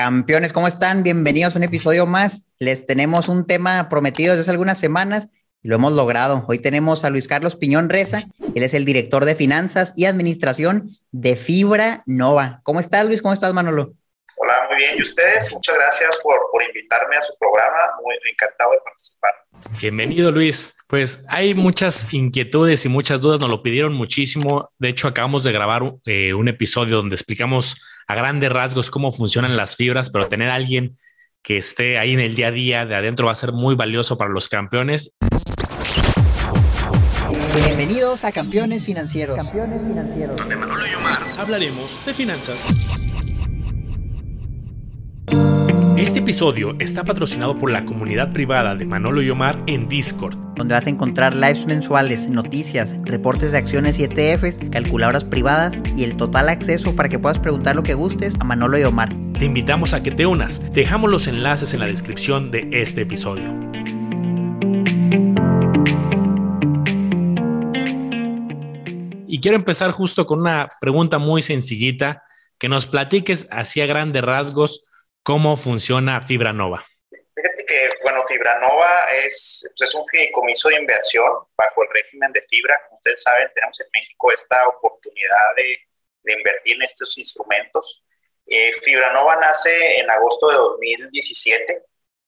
Campeones, ¿cómo están? Bienvenidos a un episodio más. Les tenemos un tema prometido desde hace algunas semanas y lo hemos logrado. Hoy tenemos a Luis Carlos Piñón Reza. Él es el director de finanzas y administración de Fibra Nova. ¿Cómo estás, Luis? ¿Cómo estás, Manolo? Hola, muy bien. ¿Y ustedes? Muchas gracias por, por invitarme a su programa. Muy encantado de participar. Bienvenido, Luis. Pues hay muchas inquietudes y muchas dudas, nos lo pidieron muchísimo. De hecho, acabamos de grabar eh, un episodio donde explicamos a grandes rasgos cómo funcionan las fibras, pero tener a alguien que esté ahí en el día a día de adentro va a ser muy valioso para los campeones. Bienvenidos a Campeones Financieros. Campeones Financieros. Donde Manolo y Omar hablaremos de finanzas. Este episodio está patrocinado por la comunidad privada de Manolo y Omar en Discord, donde vas a encontrar lives mensuales, noticias, reportes de acciones y ETFs, calculadoras privadas y el total acceso para que puedas preguntar lo que gustes a Manolo y Omar. Te invitamos a que te unas. Dejamos los enlaces en la descripción de este episodio. Y quiero empezar justo con una pregunta muy sencillita, que nos platiques así a grandes rasgos ¿Cómo funciona Fibra Nova? Fíjate que, bueno, Fibra Nova es, pues, es un fideicomiso de inversión bajo el régimen de fibra. Como ustedes saben, tenemos en México esta oportunidad de, de invertir en estos instrumentos. Eh, Fibra Nova nace en agosto de 2017.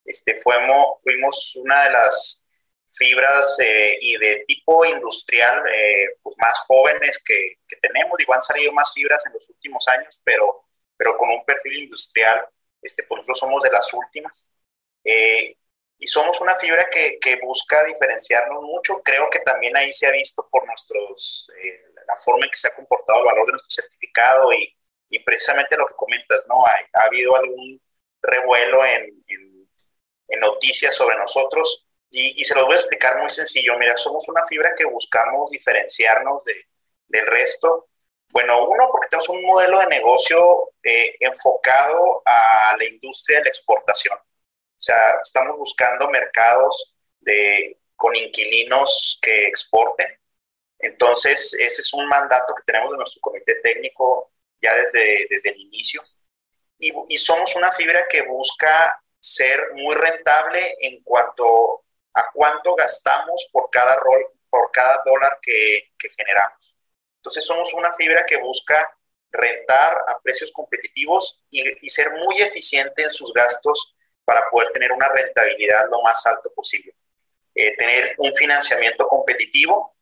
Este, fuimos, fuimos una de las fibras eh, y de tipo industrial eh, pues más jóvenes que, que, tenemos. Digo, han salido más fibras en los últimos años, pero, pero con un perfil industrial este, pues nosotros somos de las últimas. Eh, y somos una fibra que, que, busca diferenciarnos mucho. Creo que también ahí se ha visto por nuestros, eh, la forma en que se ha comportado el valor de nuestro certificado y, y precisamente lo que comentas, ¿no? Ha, ha habido algún revuelo en, en, en, noticias sobre nosotros y, y, se los voy a explicar muy sencillo. Mira, somos una fibra que buscamos diferenciarnos de, del resto bueno, uno, porque tenemos un modelo de negocio eh, enfocado a la industria de la exportación. O sea, estamos buscando mercados de, con inquilinos que exporten. Entonces, ese es un mandato que tenemos de nuestro comité técnico ya desde, desde el inicio. Y, y somos una fibra que busca ser muy rentable en cuanto a cuánto gastamos por cada, rol, por cada dólar que, que generamos. Entonces somos una fibra que busca rentar a precios competitivos y, y, ser muy eficiente en sus gastos para poder tener una rentabilidad lo más alto posible. Eh, tener un financiamiento competitivo,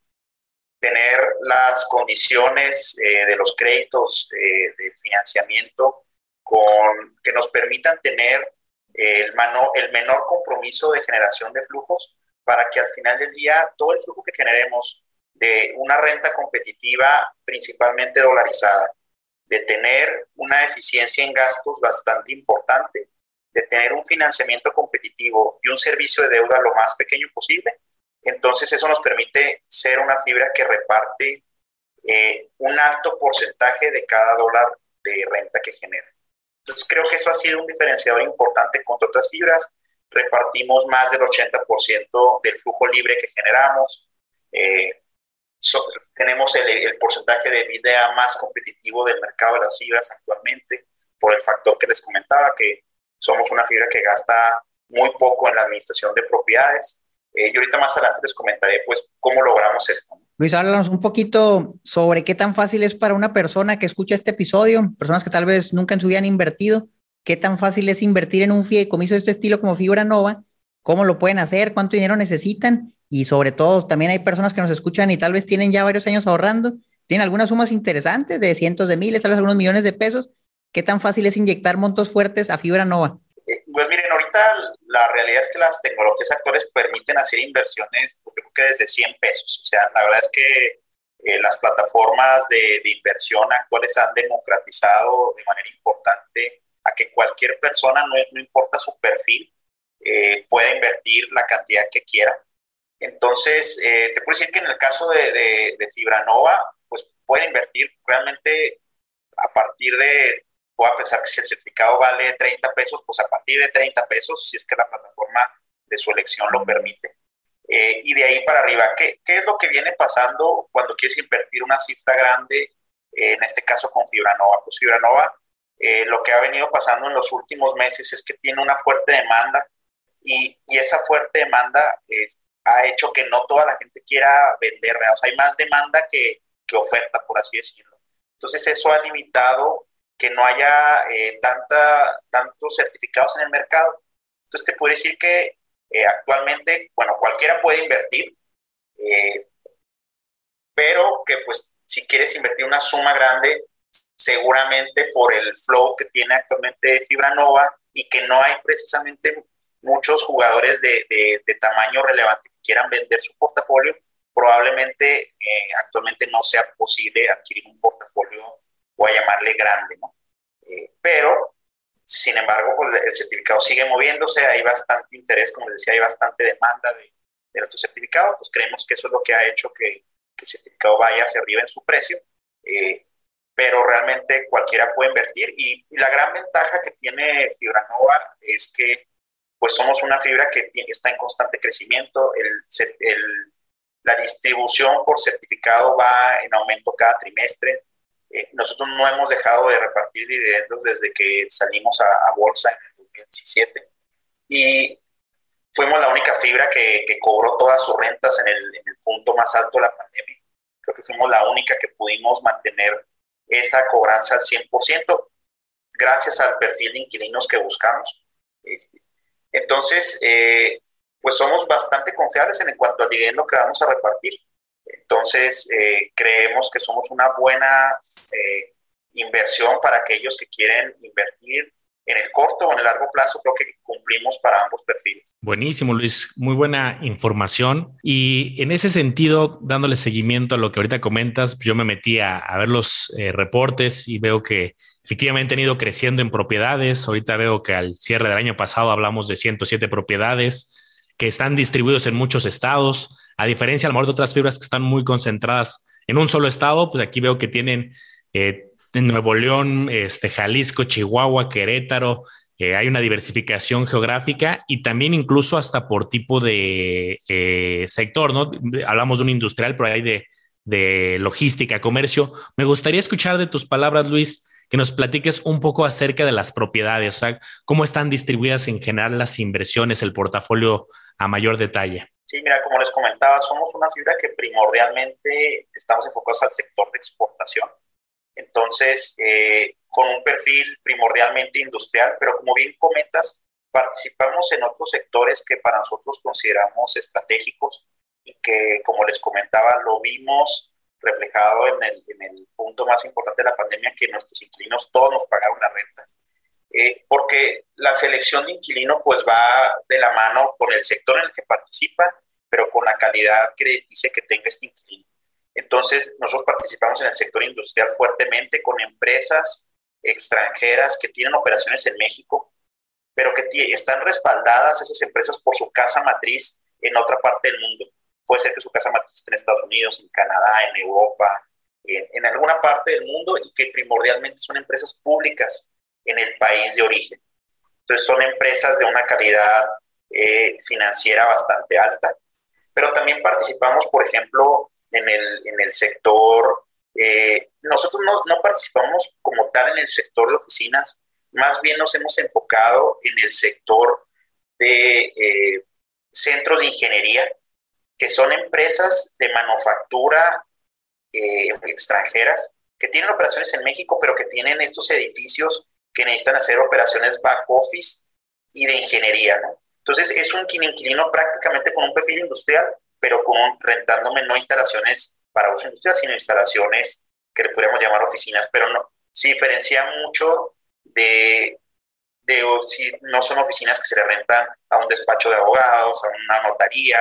tener las condiciones eh, de los créditos eh, de financiamiento con, que nos permitan tener el, mano, el menor compromiso de generación de flujos para que al final del día todo el flujo que generemos de una renta competitiva principalmente dolarizada, de tener una eficiencia en gastos bastante importante, de tener un financiamiento competitivo y un servicio de deuda lo más pequeño posible. Entonces eso nos permite ser una fibra que reparte eh, un alto porcentaje de cada dólar de renta que genera. Entonces creo que eso ha sido un diferenciador importante contra otras fibras. Repartimos más del 80% del flujo libre que generamos. Eh, So, tenemos el, el, porcentaje de vida más competitivo del mercado de las fibras actualmente, por el factor que les comentaba, que somos una fibra que gasta muy poco en la administración de propiedades. Eh, y ahorita más adelante les comentaré pues cómo logramos esto. Luis, háblanos un poquito sobre qué tan fácil es para una persona que escucha este episodio, personas que tal vez nunca en su vida han invertido, qué tan fácil es invertir en un fideicomiso de este estilo como Fibra Nova, cómo lo pueden hacer, cuánto dinero necesitan y sobre todo también hay personas que nos escuchan y tal vez tienen ya varios años ahorrando, tienen algunas sumas interesantes de cientos de miles, tal vez algunos millones de pesos. ¿Qué tan fácil es inyectar montos fuertes a fibra nova? Eh, pues miren, ahorita la realidad es que las tecnologías actuales permiten hacer inversiones, yo creo que desde 100 pesos. O sea, la verdad es que eh, las plataformas de, de, inversión actuales han democratizado de manera importante a que cualquier persona, no, no importa su perfil, eh, pueda invertir la cantidad que quiera. Entonces, eh, te puedo decir que en el caso de, de, de Fibranova, pues puede invertir realmente a partir de, puedo pensar que si el certificado vale 30 pesos, pues a partir de 30 pesos, si es que la plataforma de su elección lo permite. Eh, y de ahí para arriba, ¿qué, ¿qué, es lo que viene pasando cuando quieres invertir una cifra grande, eh, en este caso con Fibranova? Pues Fibranova eh, lo que ha venido pasando en los últimos meses es que tiene una fuerte demanda y, y esa fuerte demanda ha hecho que no toda la gente quiera vender, o sea, hay más demanda que, oferta, por así decirlo. Entonces eso ha limitado que no haya eh, tanta, tantos certificados en el mercado. Entonces te puedo decir que eh, actualmente, bueno, cualquiera puede invertir, pero que pues si quieres invertir una suma grande, seguramente por el flow que tiene actualmente Fibra Nova y que no hay precisamente muchos jugadores de, tamaño relevante quieran vender su portafolio, probablemente eh, actualmente no sea posible adquirir un portafolio, voy a llamarle grande, ¿no? Eh, pero, sin embargo, pues, el certificado sigue moviéndose, hay bastante interés, como les decía, hay bastante demanda de, de nuestro certificado, pues creemos que eso es lo que ha hecho que, que el certificado vaya hacia arriba en su precio. Eh, pero realmente cualquiera puede invertir y, la gran ventaja que tiene Fibra Nova es que pues somos una fibra que está en constante crecimiento, el, el, la distribución por certificado va en aumento cada trimestre, eh, nosotros no hemos dejado de repartir dividendos desde que salimos a, bolsa en el 2017 y fuimos la única fibra que, que cobró todas sus rentas en el, en el punto más alto de la pandemia. Creo que fuimos la única que pudimos mantener esa cobranza al 100%, gracias al perfil de inquilinos que buscamos. Este, entonces, eh, pues somos bastante confiables en cuanto al dividendo que vamos a repartir. Entonces, eh, creemos que somos una buena eh, inversión para aquellos que quieren invertir en el corto o en el largo plazo, creo que cumplimos para ambos perfiles. Buenísimo, Luis. Muy buena información. Y en ese sentido, dándole seguimiento a lo que ahorita comentas, yo me metí a, ver los reportes y veo que efectivamente han ido creciendo en propiedades. Ahorita veo que al cierre del año pasado hablamos de 107 propiedades que están distribuidos en muchos estados. A diferencia, a lo mejor de otras fibras que están muy concentradas en un solo estado, pues aquí veo que tienen eh, Nuevo León, este, Jalisco, Chihuahua, Querétaro, eh, hay una diversificación geográfica y también incluso hasta por tipo de eh, sector, ¿no? Hablamos de un industrial, pero hay de, de, logística, comercio. Me gustaría escuchar de tus palabras, Luis, que nos platiques un poco acerca de las propiedades, o sea, cómo están distribuidas en general las inversiones, el portafolio a mayor detalle. Sí, mira, como les comentaba, somos una fibra que primordialmente estamos enfocados al sector de exportación entonces, eh, con un perfil primordialmente industrial, pero como bien comentas, participamos en otros sectores que para nosotros consideramos estratégicos y que, como les comentaba, lo vimos reflejado en el, en el punto más importante de la pandemia, que nuestros inquilinos todos nos pagaron la renta. Eh, porque la selección de inquilino pues va de la mano con el sector en el que participa, pero con la calidad crediticia que tenga este inquilino. Entonces, nosotros participamos en el sector industrial fuertemente con empresas extranjeras que tienen operaciones en México, pero que están respaldadas esas empresas por su casa matriz en otra parte del mundo. Puede ser que su casa matriz esté en Estados Unidos, en Canadá, en Europa, en, alguna parte del mundo y que primordialmente son empresas públicas en el país de origen. Entonces son empresas de una calidad eh, financiera bastante alta, pero también participamos, por ejemplo, en el, en el sector, eh, nosotros no, no, participamos como tal en el sector de oficinas, más bien nos hemos enfocado en el sector de eh, centros de ingeniería, que son empresas de manufactura eh, extranjeras que tienen operaciones en México, pero que tienen estos edificios que necesitan hacer operaciones back office y de ingeniería, ¿no? Entonces es un inquilino prácticamente con un perfil industrial, pero con, rentándome no instalaciones para uso industrial, sino instalaciones que le podríamos llamar oficinas, pero no, se diferencia mucho de, de si no son oficinas que se le rentan a un despacho de abogados, a una notaría,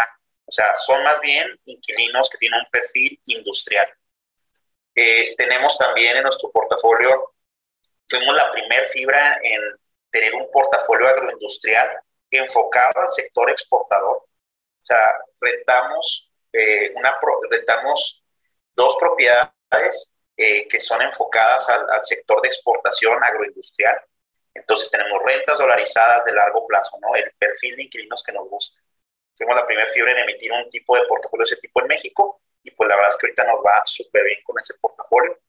o sea, son más bien inquilinos que tienen un perfil industrial. Eh, tenemos también en nuestro portafolio, fuimos la primer fibra en tener un portafolio agroindustrial enfocado al sector exportador. O sea, rentamos, eh, una, rentamos dos propiedades eh, que son enfocadas al, sector de exportación agroindustrial. Entonces tenemos rentas dolarizadas de largo plazo, ¿no? El perfil de inquilinos que nos gusta. Fuimos la primera fibra en emitir un tipo de portafolio de ese tipo en México y pues la verdad es que ahorita nos va súper bien con ese portafolio.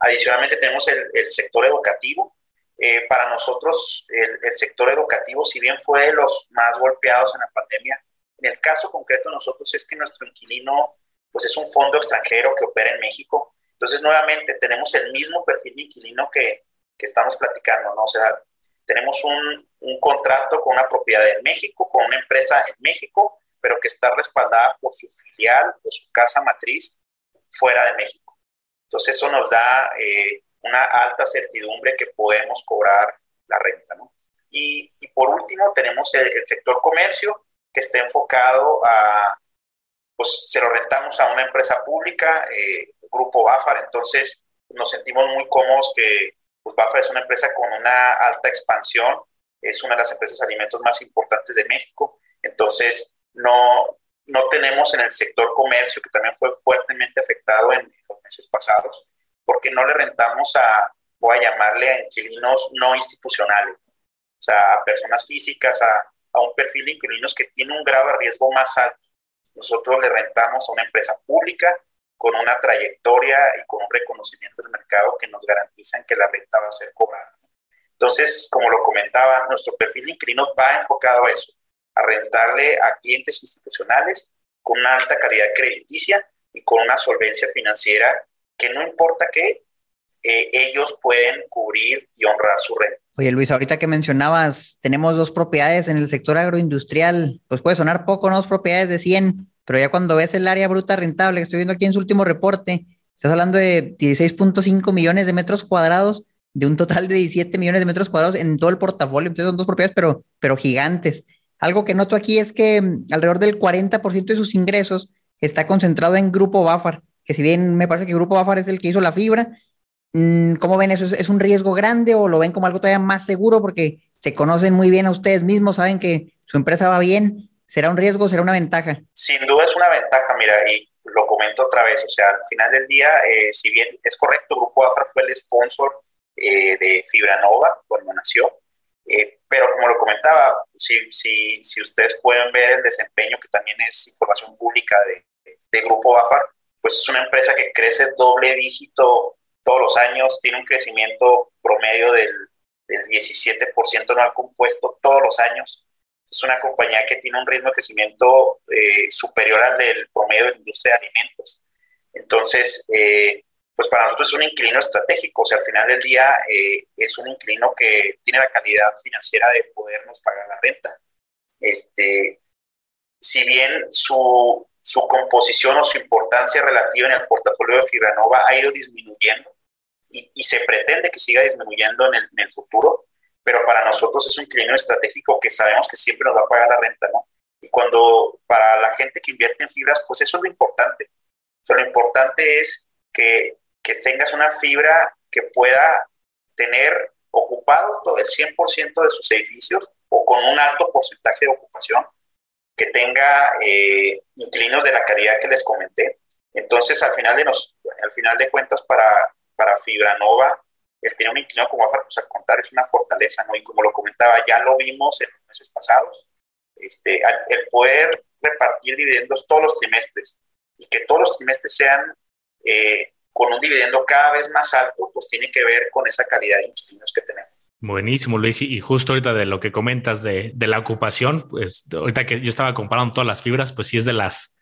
Adicionalmente tenemos el, el sector educativo, eh, para nosotros el, el, sector educativo, si bien fue de los más golpeados en la pandemia, en el caso concreto de nosotros es que nuestro inquilino pues es un fondo extranjero que opera en México. Entonces, nuevamente, tenemos el mismo perfil de inquilino que, que estamos platicando, ¿no? O sea, tenemos un, un, contrato con una propiedad en México, con una empresa en México, pero que está respaldada por su filial o su casa matriz fuera de México. Entonces, eso nos da eh, una alta certidumbre que podemos cobrar la renta, ¿no? Y, y por último, tenemos el, el sector comercio, que está enfocado a, pues se lo rentamos a una empresa pública, eh, Grupo Bafar, entonces nos sentimos muy cómodos que pues, Bafar es una empresa con una alta expansión, es una de las empresas de alimentos más importantes de México, entonces no, no tenemos en el sector comercio, que también fue fuertemente afectado en los meses pasados, porque no le rentamos a, voy a llamarle a inquilinos no institucionales, o sea, a personas físicas, a a un perfil de inquilinos que tiene un grado de riesgo más alto. Nosotros le rentamos a una empresa pública con una trayectoria y con un reconocimiento del mercado que nos garantizan que la renta va a ser cobrada. Entonces, como lo comentaba, nuestro perfil de inquilinos va enfocado a eso, a rentarle a clientes institucionales con una alta calidad crediticia y con una solvencia financiera que no importa qué, eh, ellos pueden cubrir y honrar su renta. Oye Luis, ahorita que mencionabas, tenemos dos propiedades en el sector agroindustrial, pues puede sonar poco, ¿no? Dos propiedades de 100, pero ya cuando ves el área bruta rentable, que estoy viendo aquí en su último reporte, estás hablando de 16.5 millones de metros cuadrados, de un total de 17 millones de metros cuadrados en todo el portafolio, entonces son dos propiedades, pero, pero gigantes. Algo que noto aquí es que mm, alrededor del 40% de sus ingresos está concentrado en Grupo Bafar, que si bien me parece que Grupo Bafar es el que hizo la fibra, Mm, ¿Cómo ven eso? ¿Es un riesgo grande o lo ven como algo todavía más seguro porque se conocen muy bien a ustedes mismos, saben que su empresa va bien? ¿Será un riesgo será una ventaja? Sin duda es una ventaja, mira, y lo comento otra vez, o sea, al final del día, eh, si bien es correcto, Grupo AFRA fue el sponsor eh, de Fibranova cuando nació, eh, pero como lo comentaba, si, si, si, ustedes pueden ver el desempeño, que también es información pública de, de Grupo AFAR, pues es una empresa que crece doble dígito todos los años, tiene un crecimiento promedio del, del 17% anual compuesto todos los años. Es una compañía que tiene un ritmo de crecimiento eh, superior al del promedio de la industria de alimentos. Entonces, pues para nosotros es un inclino estratégico, o sea, al final del día eh, es un inclino que tiene la calidad financiera de podernos pagar la renta. Este, si bien su, su composición o su importancia relativa en el portafolio de Fibranova ha ido disminuyendo, y, se pretende que siga disminuyendo en el, en el, futuro, pero para nosotros es un inclino estratégico que sabemos que siempre nos va a pagar la renta, ¿no? Y cuando para la gente que invierte en fibras, pues eso es lo importante. O lo importante es que, que tengas una fibra que pueda tener ocupado todo el 100% de sus edificios o con un alto porcentaje de ocupación, que tenga eh, de la calidad que les comenté. Entonces, al final de, nos, al final de cuentas, para, para Fibranova, el tener un inclinado como pues al contar es una fortaleza, ¿no? Y como lo comentaba, ya lo vimos en los meses pasados, este, el poder repartir dividendos todos los trimestres y que todos los trimestres sean eh, con un dividendo cada vez más alto, pues tiene que ver con esa calidad de inquilinos que tenemos. Buenísimo, Luis. Y justo ahorita de lo que comentas de, la ocupación, pues ahorita que yo estaba comparando todas las fibras, pues sí es de las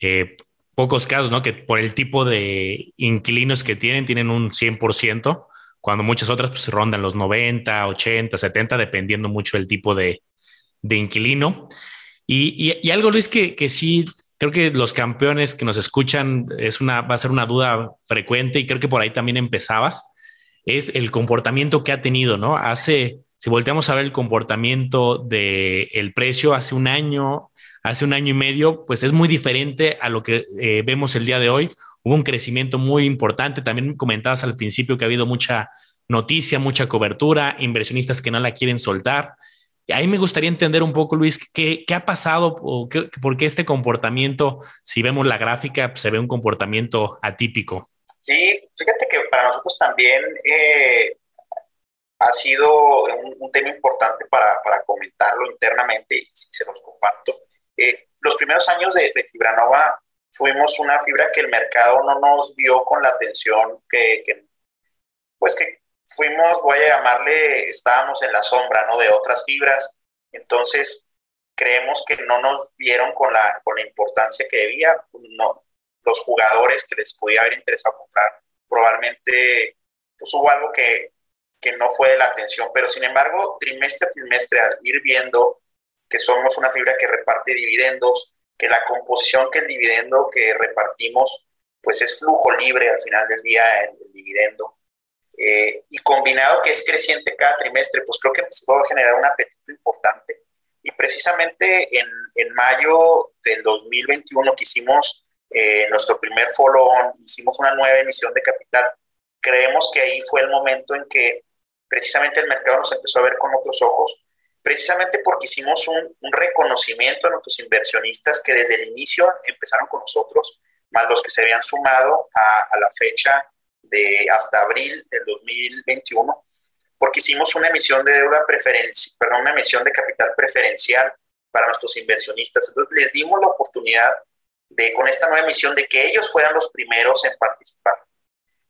eh, pocos casos, ¿no? Que por el tipo de inquilinos que tienen, tienen un 100%, cuando muchas otras pues rondan los 90, 80, 70, dependiendo mucho del tipo de, inquilino. Y, algo, Luis, que sí creo que los campeones que nos escuchan es una, va a ser una duda frecuente y creo que por ahí también empezabas, es el comportamiento que ha tenido, ¿no? Hace, si volteamos a ver el comportamiento del el precio hace un año, hace un año y medio, pues es muy diferente a lo que eh, vemos el día de hoy. Hubo un crecimiento muy importante. También comentabas al principio que ha habido mucha noticia, mucha cobertura, inversionistas que no la quieren soltar. Ahí me gustaría entender un poco, Luis, qué, ha pasado o por qué este comportamiento, si vemos la gráfica, pues, se ve un comportamiento atípico. Sí, fíjate que para nosotros también eh, ha sido un, tema importante para, comentarlo internamente y se los comparto. Eh, los primeros años de, de, Fibranova fuimos una fibra que el mercado no nos vio con la atención que pues que, fuimos, voy a llamarle, estábamos en la sombra, ¿no? De otras fibras. Entonces, creemos que no nos vieron con la, con la importancia que debía. No, los jugadores que les podía haber interesado comprar, probablemente pues, hubo algo que, que no fue de la atención, pero sin embargo, trimestre a trimestre, al ir viendo que somos una fibra que reparte dividendos, que la composición que el dividendo que repartimos, pues es flujo libre al final del día el, el dividendo, eh, y combinado que es creciente cada trimestre, pues creo que se puede generar un apetito importante. Y precisamente en, en mayo del 2021 que hicimos eh, nuestro primer follow-on, hicimos una nueva emisión de capital. Creemos que ahí fue el momento en que precisamente el mercado nos empezó a ver con otros ojos, precisamente porque hicimos un, un reconocimiento a nuestros inversionistas que desde el inicio empezaron con nosotros, más los que se habían sumado a, a la fecha de hasta abril del 2021, porque hicimos una emisión de deuda preferencial, perdón, una emisión de capital preferencial para nuestros inversionistas. Entonces les dimos la oportunidad de, con esta nueva emisión, de que ellos fueran los primeros en participar.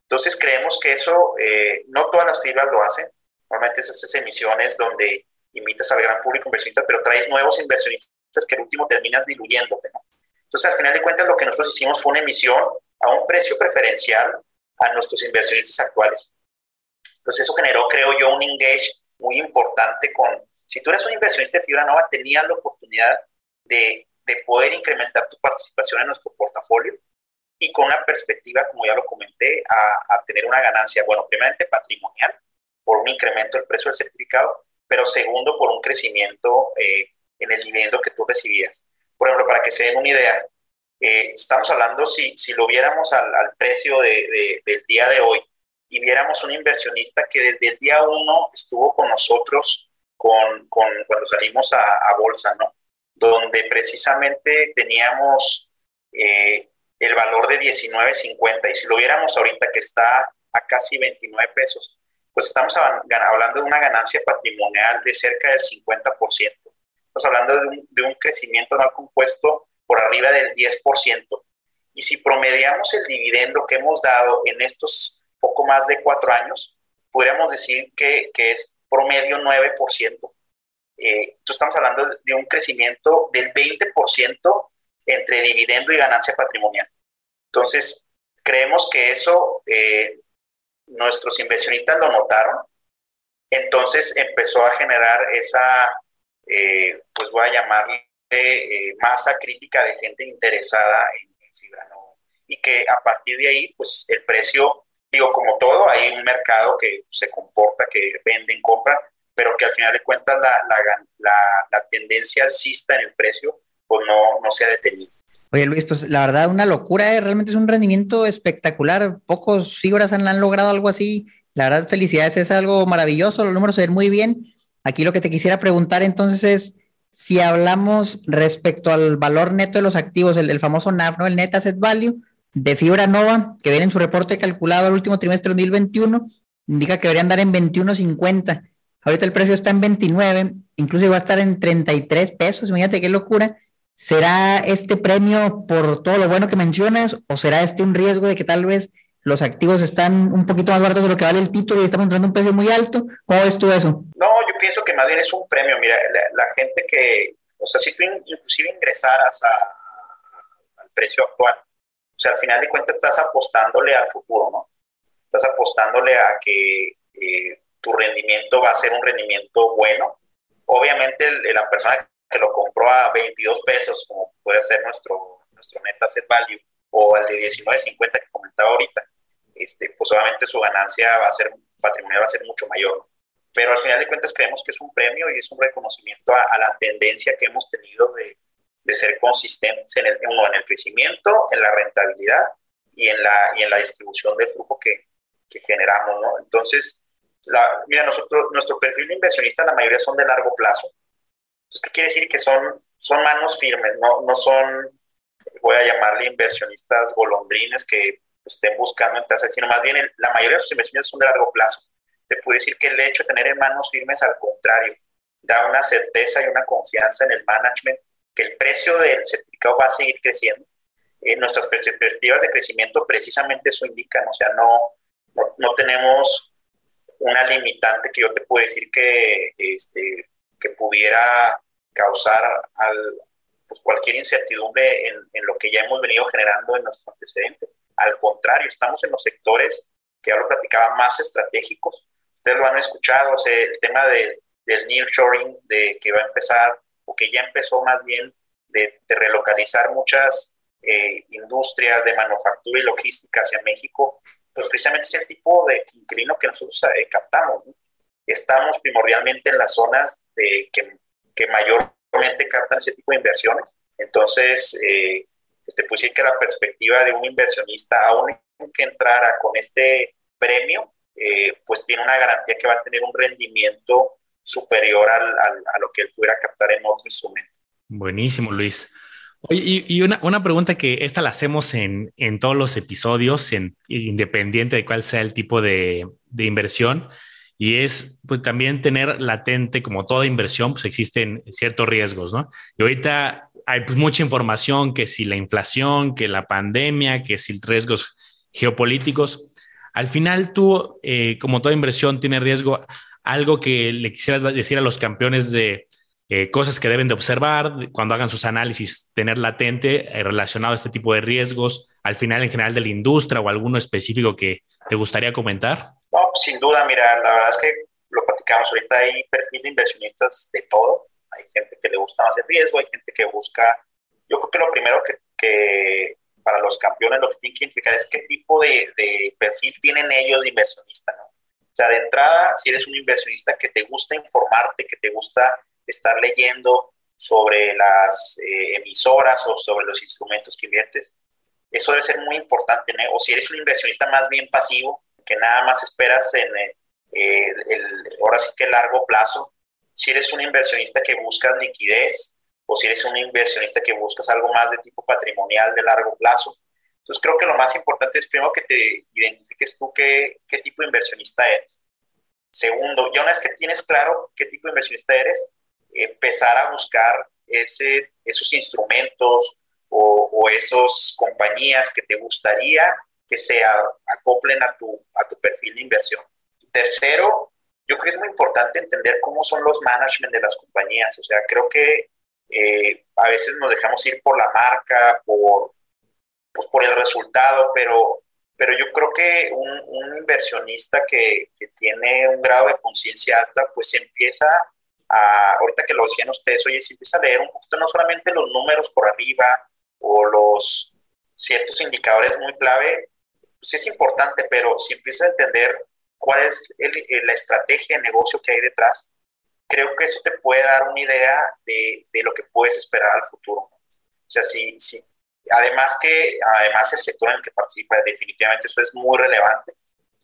Entonces creemos que eso, eh, no todas las fibras lo hacen. Normalmente es emisiones donde invitas al gran público inversionista, pero traes nuevos inversionistas que al último terminas diluyéndote. Entonces, al final de cuentas, lo que nosotros hicimos fue una emisión a un precio preferencial a nuestros inversionistas actuales. Entonces eso generó, creo yo, un engage muy importante con, si tú eres un inversionista de fibra nova, tenías la oportunidad de, de poder incrementar tu participación en nuestro portafolio y con una perspectiva, como ya lo comenté, a, a tener una ganancia, bueno, primeramente patrimonial, por un incremento del precio del certificado, pero segundo, por un crecimiento eh, en el dividendo que tú recibías. Por ejemplo, para que se den una idea, eh, estamos hablando, si, si lo viéramos al, al precio de, del día de hoy y viéramos un inversionista que desde el día uno estuvo con nosotros con, con cuando salimos a, a, bolsa, ¿no? Donde precisamente teníamos eh, el valor de 19.50 y si lo viéramos ahorita que está a casi 29 pesos, pues estamos hablando de una ganancia patrimonial de cerca del 50%. Estamos hablando de un, de un crecimiento no compuesto por arriba del 10%. Y si promediamos el dividendo que hemos dado en estos poco más de cuatro años, podríamos decir que, que es promedio 9%. Eh, entonces estamos hablando de un crecimiento del 20% entre dividendo y ganancia patrimonial. Entonces, creemos que eso eh, nuestros inversionistas lo notaron. Entonces empezó a generar esa, eh, pues voy a llamarle eh, masa crítica de gente interesada en, en fibra no y que a partir de ahí pues el precio digo como todo hay un mercado que se comporta que venden compran pero que al final de cuentas la, la, la, la tendencia alcista en el precio pues no, no se ha detenido Oye Luis, pues la verdad una locura, ¿eh? realmente es un rendimiento espectacular, pocos fibras han, han, logrado algo así, la verdad felicidades, es algo maravilloso, los números se ven muy bien. Aquí lo que te quisiera preguntar entonces es, si hablamos respecto al valor neto de los activos, el, el famoso NAV, ¿no? el Net Asset Value de Fibra Nova, que viene en su reporte calculado al último trimestre de 2021, indica que debería andar en 21.50. Ahorita el precio está en 29, incluso iba a estar en 33 pesos, imagínate qué locura. ¿Será este premio por todo lo bueno que mencionas o será este un riesgo de que tal vez los activos están un poquito más baratos de lo que vale el título y estamos entrando un precio muy alto. ¿Cómo ves tú eso? No, yo pienso que más bien es un premio. Mira, la, gente que, o sea, si tú inclusive ingresaras al precio actual, o sea, al final de cuentas estás apostándole al futuro, ¿no? Estás apostándole a que eh, tu rendimiento va a ser un rendimiento bueno. Obviamente la persona que lo compró a 22 pesos, como puede ser nuestro, nuestro net asset value, o el de 19.50 que comentaba ahorita, este, pues obviamente su ganancia va a ser, patrimonial va a ser mucho mayor. Pero al final de cuentas creemos que es un premio y es un reconocimiento a, a la tendencia que hemos tenido de, de ser consistentes en el, en el crecimiento, en la rentabilidad y en la, y en la distribución del flujo que, que generamos, ¿no? Entonces, la, mira, nosotros, nuestro perfil de inversionista, la mayoría son de largo plazo. Entonces, ¿qué quiere decir? Que son, son manos firmes, no, no son, voy a llamarle inversionistas golondrines que estén buscando entrar, sino más bien el, la mayoría de sus inversiones son de largo plazo. Te puedo decir que el hecho de tener en manos firmes, al contrario, da una certeza y una confianza en el management que el precio del certificado va a seguir creciendo. Eh, nuestras perspectivas de crecimiento precisamente eso indican, o sea, no, no, no tenemos una limitante que yo te puedo decir que, este, que pudiera causar al, pues cualquier incertidumbre en, en, lo que ya hemos venido generando en nuestro antecedente. Al contrario, estamos en los sectores que ahora platicaba más estratégicos. Ustedes lo han escuchado, o sea, el tema de, del nearshoring, de que va a empezar, o que ya empezó más bien, de, de relocalizar muchas eh, industrias de manufactura y logística hacia México, pues precisamente es el tipo de inquilino que nosotros eh, captamos. Estamos primordialmente en las zonas de, que, que, mayormente captan ese tipo de inversiones. Entonces, eh, pues te puedo decir que la perspectiva de un inversionista, aún que entrara con este premio, eh, pues tiene una garantía que va a tener un rendimiento superior al, a lo que él pudiera captar en otro instrumento. Buenísimo, Luis. Oye, y, una, una, pregunta que esta la hacemos en, en todos los episodios, en, independiente de cuál sea el tipo de, de, inversión, y es pues también tener latente, como toda inversión, pues existen ciertos riesgos, ¿no? Y ahorita hay pues, mucha información, que si la inflación, que la pandemia, que si riesgos geopolíticos. Al final tú, eh, como toda inversión, tiene riesgo. Algo que le quisieras decir a los campeones de eh, cosas que deben de observar cuando hagan sus análisis, tener latente eh, relacionado a este tipo de riesgos, al final en general de la industria o alguno específico que te gustaría comentar? No, sin duda, mira, la verdad es que lo platicamos ahorita, hay perfil de inversionistas de todo, hay gente que le gusta más el riesgo, hay gente que busca, yo creo que lo primero que, que para los campeones lo que tienen que identificar es qué tipo de, de perfil tienen ellos de inversionista, ¿no? O sea, de entrada, si eres un inversionista que te gusta informarte, que te gusta estar leyendo sobre las eh, emisoras o sobre los instrumentos que inviertes. Eso debe ser muy importante. O si eres un inversionista más bien pasivo, que nada más esperas en eh, el, ahora sí que largo plazo. Si eres un inversionista que buscas liquidez o si eres un inversionista que buscas algo más de tipo patrimonial de largo plazo. Entonces creo que lo más importante es primero que te identifiques tú qué, qué tipo de inversionista eres. Segundo, ya una vez que tienes claro qué tipo de inversionista eres, empezar a buscar ese, esos instrumentos o, o esas compañías que te gustaría que se acoplen a tu, a tu perfil de inversión. Tercero, yo creo que es muy importante entender cómo son los management de las compañías. O sea, creo que eh, a veces nos dejamos ir por la marca, por, pues por el resultado, pero, pero yo creo que un, un inversionista que, que, tiene un grado de conciencia alta, pues empieza ahorita que lo decían ustedes, oye, si empieza a leer un poquito, no solamente los números por arriba o los ciertos indicadores muy clave, pues es importante, pero si empieza a entender cuál es la estrategia de negocio que hay detrás, creo que eso te puede dar una idea de, de lo que puedes esperar al futuro. O sea, si, si, además que, además el sector en el que participa, definitivamente eso es muy relevante.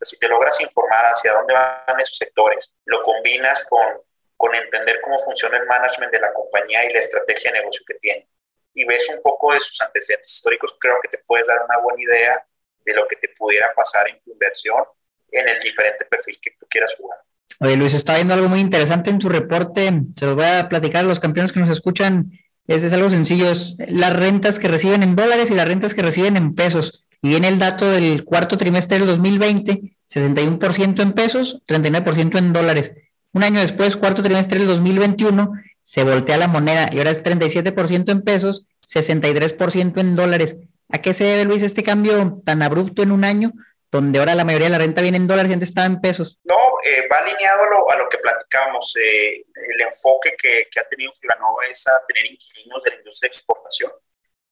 si te logras informar hacia dónde van esos sectores, lo combinas con con entender cómo funciona el management de la compañía y la estrategia de negocio que tiene. Y ves un poco de sus antecedentes históricos, creo que te puedes dar una buena idea de lo que te pudiera pasar en tu inversión en el diferente perfil que tú quieras jugar. Oye, Luis, está viendo algo muy interesante en su reporte. Se los voy a platicar a los campeones que nos escuchan. Es, es algo sencillo, es las rentas que reciben en dólares y las rentas que reciben en pesos. Y viene el dato del cuarto trimestre del 2020, 61% en pesos, 39% en dólares. Un año después, cuarto trimestre del 2021, se voltea la moneda y ahora es 37% en pesos, 63% en dólares. ¿A qué se debe, Luis, este cambio tan abrupto en un año, donde ahora la mayoría de la renta viene en dólares y antes estaba en pesos? No, eh, va alineado a lo, que platicamos. Eh, el enfoque que, ha tenido Filanova es a tener inquilinos de la industria de exportación.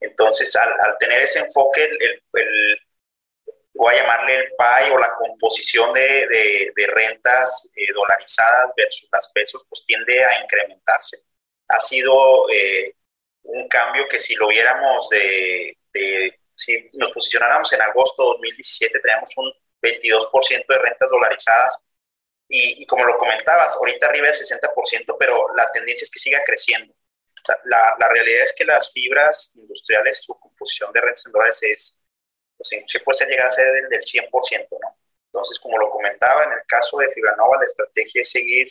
Entonces, al, tener ese enfoque, el voy a llamarle el PAI o la composición de, de, rentas eh, dolarizadas versus las pesos, pues tiende a incrementarse. Ha sido eh, un cambio que si lo viéramos de, de, si nos posicionáramos en agosto de 2017, teníamos un 22% de rentas dolarizadas. Y, y, como lo comentabas, ahorita arriba del 60%, pero la tendencia es que siga creciendo. La, la realidad es que las fibras industriales, su composición de rentas en dólares es pues puede llegar a ser del, 100%, ¿no? Entonces, como lo comentaba, en el caso de Fibranova, la estrategia es seguir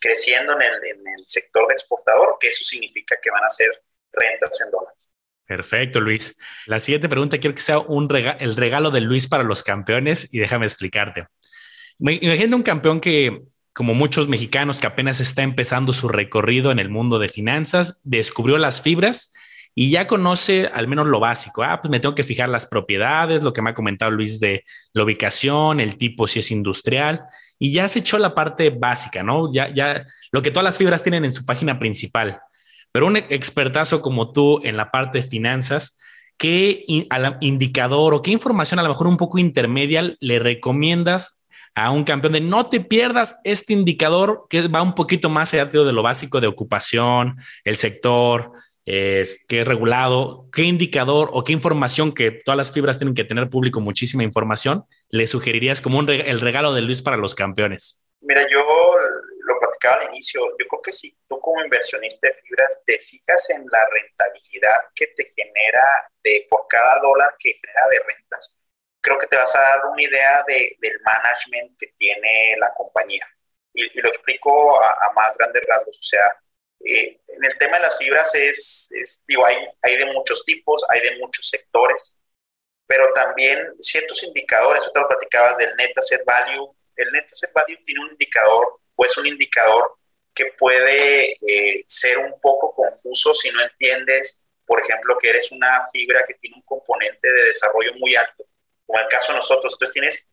creciendo en el, en el sector exportador, que eso significa que van a ser rentas en dólares. Perfecto, Luis. La siguiente pregunta quiero que sea un el regalo de Luis para los campeones y déjame explicarte. Imagínate un campeón que, como muchos mexicanos que apenas está empezando su recorrido en el mundo de finanzas, descubrió las fibras y ya conoce al menos lo básico. Ah, pues me tengo que fijar las propiedades, lo que me ha comentado Luis de la ubicación, el tipo si es industrial, y ya se echó la parte básica, ¿no? Ya, ya lo que todas las fibras tienen en su página principal. Pero un expertazo como tú en la parte de finanzas, ¿qué indicador o qué información a lo mejor un poco intermedia le recomiendas a un campeón de no te pierdas este indicador que va un poquito más allá de lo básico de ocupación, el sector, es, qué es regulado, qué indicador o qué información que todas las fibras tienen que tener público, muchísima información, le sugerirías como un el regalo de Luis para los campeones? Mira, yo lo platicaba al inicio, yo creo que si tú como inversionista de fibras te fijas en la rentabilidad que te genera de, por cada dólar que genera de rentas, creo que te vas a dar una idea de, del management que tiene la compañía. Y, lo explico a, a más grandes rasgos, o sea, eh, en el tema de las fibras es, digo, hay, hay de muchos tipos, hay de muchos sectores, pero también ciertos indicadores, tú lo platicabas del net asset value, el net asset value tiene un indicador o es un indicador que puede eh, ser un poco confuso si no entiendes, por ejemplo, que eres una fibra que tiene un componente de desarrollo muy alto, como el caso de nosotros, entonces tienes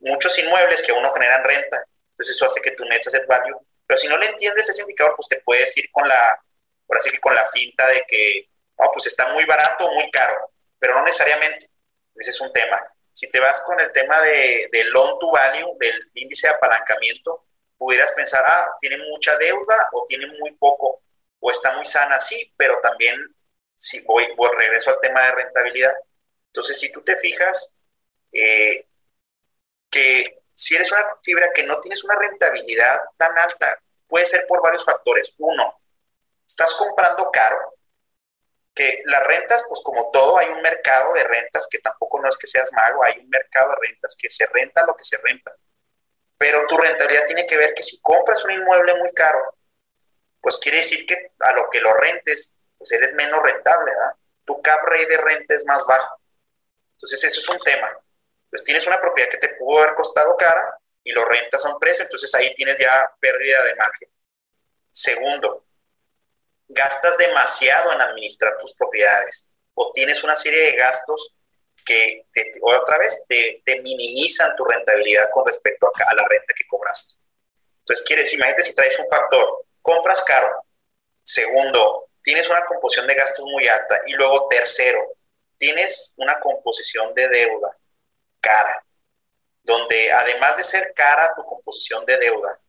muchos inmuebles que uno generan renta, entonces eso hace que tu net asset value pero si no le entiendes ese indicador, pues te puedes ir con la, por así que con la finta de que, no, pues está muy barato o muy caro, pero no necesariamente. Ese es un tema. Si te vas con el tema de, de loan to value, del índice de apalancamiento, pudieras pensar, ah, tiene mucha deuda o tiene muy poco, o está muy sana, sí, pero también, si voy, voy regreso al tema de rentabilidad. Entonces, si tú te fijas, eh, que si eres una fibra que no tienes una rentabilidad tan alta, puede ser por varios factores. Uno, estás comprando caro, que las rentas, pues como todo, hay un mercado de rentas que tampoco no es que seas mago, hay un mercado de rentas que se renta lo que se renta. Pero tu rentabilidad tiene que ver que si compras un inmueble muy caro, pues quiere decir que a lo que lo rentes, pues eres menos rentable, ¿verdad? Tu cap rate de renta es más bajo. Entonces, eso es un tema. Entonces tienes una propiedad que te pudo haber costado cara y lo rentas a un precio, entonces ahí tienes ya pérdida de margen. Segundo, gastas demasiado en administrar tus propiedades o tienes una serie de gastos que otra vez te, minimizan tu rentabilidad con respecto a, a, la renta que cobraste. Entonces, quieres, imagínate si traes un factor, compras caro. Segundo, tienes una composición de gastos muy alta. Y luego, tercero, tienes una composición de deuda cara, donde además de ser cara tu composición de deuda,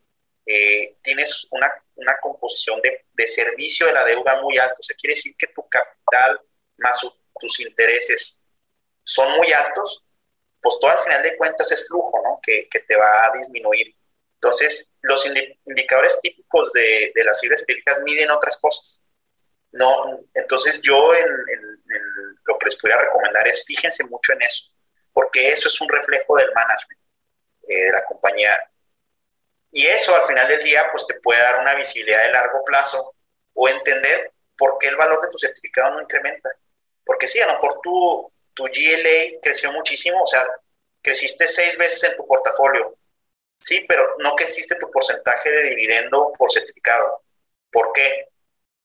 eh, tienes una, una composición de, de, servicio de la deuda muy alta. O sea, quiere decir que tu capital más tus intereses son muy altos, pues todo al final de cuentas es flujo, ¿no? Que, que te va a disminuir. Entonces, los indicadores típicos de, de las fibras científicas miden otras cosas. No, entonces yo en, lo que les podría recomendar es fíjense mucho en eso porque eso es un reflejo del management eh, de la compañía. Y eso al final del día, pues te puede dar una visibilidad de largo plazo o entender por qué el valor de tu certificado no incrementa. Porque sí, a lo mejor tu, tu GLA creció muchísimo, o sea, creciste seis veces en tu portafolio. Sí, pero no creciste tu porcentaje de dividendo por certificado. ¿Por qué?